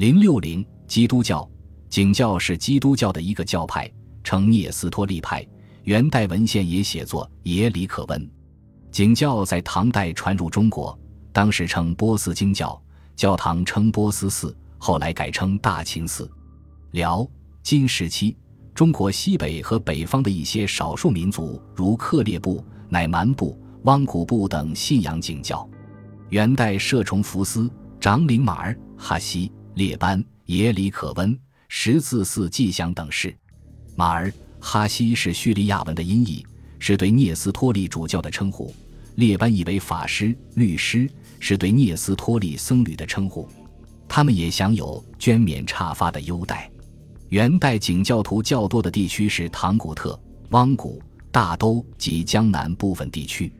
零六零基督教，景教是基督教的一个教派，称聂斯托利派。元代文献也写作耶里可温。景教在唐代传入中国，当时称波斯经教，教堂称波斯寺，后来改称大秦寺。辽、金时期，中国西北和北方的一些少数民族，如克烈部、乃蛮部、汪古部等，信仰景教。元代摄崇福斯、长领马儿、哈西。列班、耶里可温、十字寺迹象等事。马儿哈西是叙利亚文的音译，是对聂斯托利主教的称呼。列班意为法师、律师，是对聂斯托利僧侣的称呼。他们也享有捐免差发的优待。元代景教徒较多的地区是唐古特、汪古、大都及江南部分地区。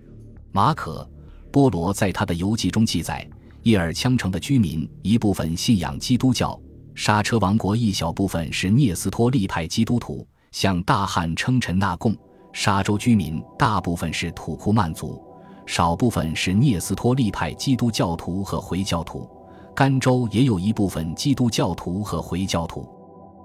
马可·波罗在他的游记中记载。叶尔羌城的居民一部分信仰基督教，刹车王国一小部分是聂斯托利派基督徒，向大汉称臣纳贡。沙州居民大部分是土库曼族，少部分是聂斯托利派基督教徒和回教徒。甘州也有一部分基督教徒和回教徒。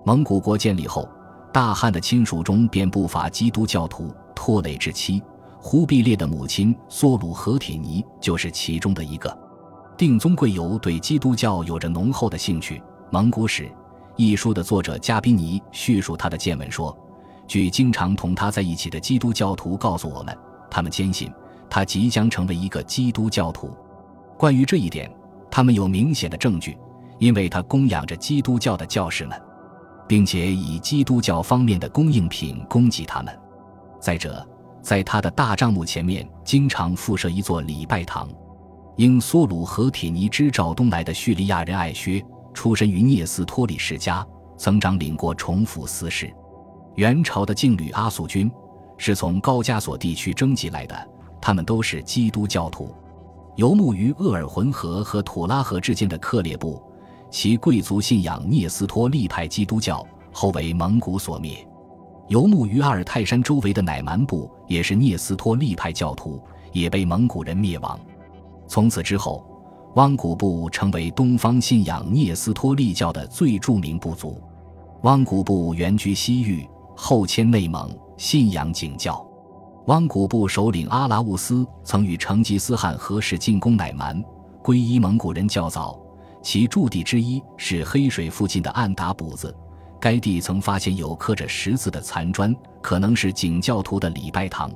蒙古国建立后，大汉的亲属中便不乏基督教徒。拖累之妻忽必烈的母亲梭鲁和铁尼就是其中的一个。定宗贵由对基督教有着浓厚的兴趣，《蒙古史》一书的作者加宾尼叙述他的见闻说：“据经常同他在一起的基督教徒告诉我们，他们坚信他即将成为一个基督教徒。关于这一点，他们有明显的证据，因为他供养着基督教的教士们，并且以基督教方面的供应品供给他们。再者，在他的大帐幕前面经常附设一座礼拜堂。”因梭鲁和铁尼之赵东来的叙利亚人艾薛，出身于聂斯托里世家，曾掌领过重府司事。元朝的劲旅阿速军是从高加索地区征集来的，他们都是基督教徒。游牧于鄂尔浑河和土拉河之间的克烈部，其贵族信仰聂斯托利派基督教，后为蒙古所灭。游牧于阿尔泰山周围的乃蛮部也是聂斯托利派教徒，也被蒙古人灭亡。从此之后，汪古部成为东方信仰聂斯托利教的最著名部族。汪古部原居西域，后迁内蒙，信仰景教。汪古部首领阿拉兀斯曾与成吉思汗合氏进攻乃蛮，皈依蒙古人较早。其驻地之一是黑水附近的暗达卜子，该地曾发现有刻着十字的残砖，可能是景教徒的礼拜堂。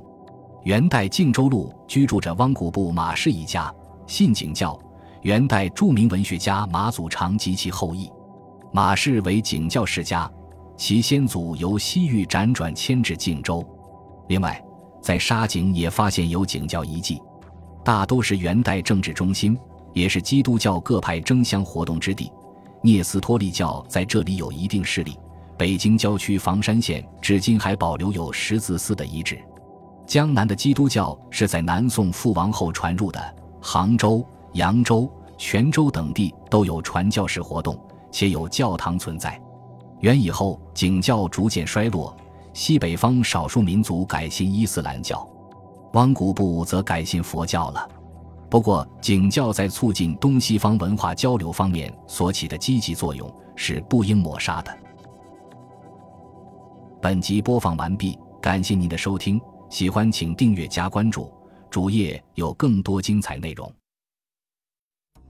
元代靖州路居住着汪古部马氏一家。信景教，元代著名文学家马祖常及其后裔，马氏为景教世家，其先祖由西域辗转迁至靖州。另外，在沙井也发现有景教遗迹，大都是元代政治中心，也是基督教各派争相活动之地。聂斯托利教在这里有一定势力。北京郊区房山县至今还保留有十字寺的遗址。江南的基督教是在南宋覆亡后传入的。杭州、扬州、泉州等地都有传教士活动，且有教堂存在。元以后，景教逐渐衰落，西北方少数民族改信伊斯兰教，汪古部则改信佛教了。不过，景教在促进东西方文化交流方面所起的积极作用是不应抹杀的。本集播放完毕，感谢您的收听，喜欢请订阅加关注。主页有更多精彩内容。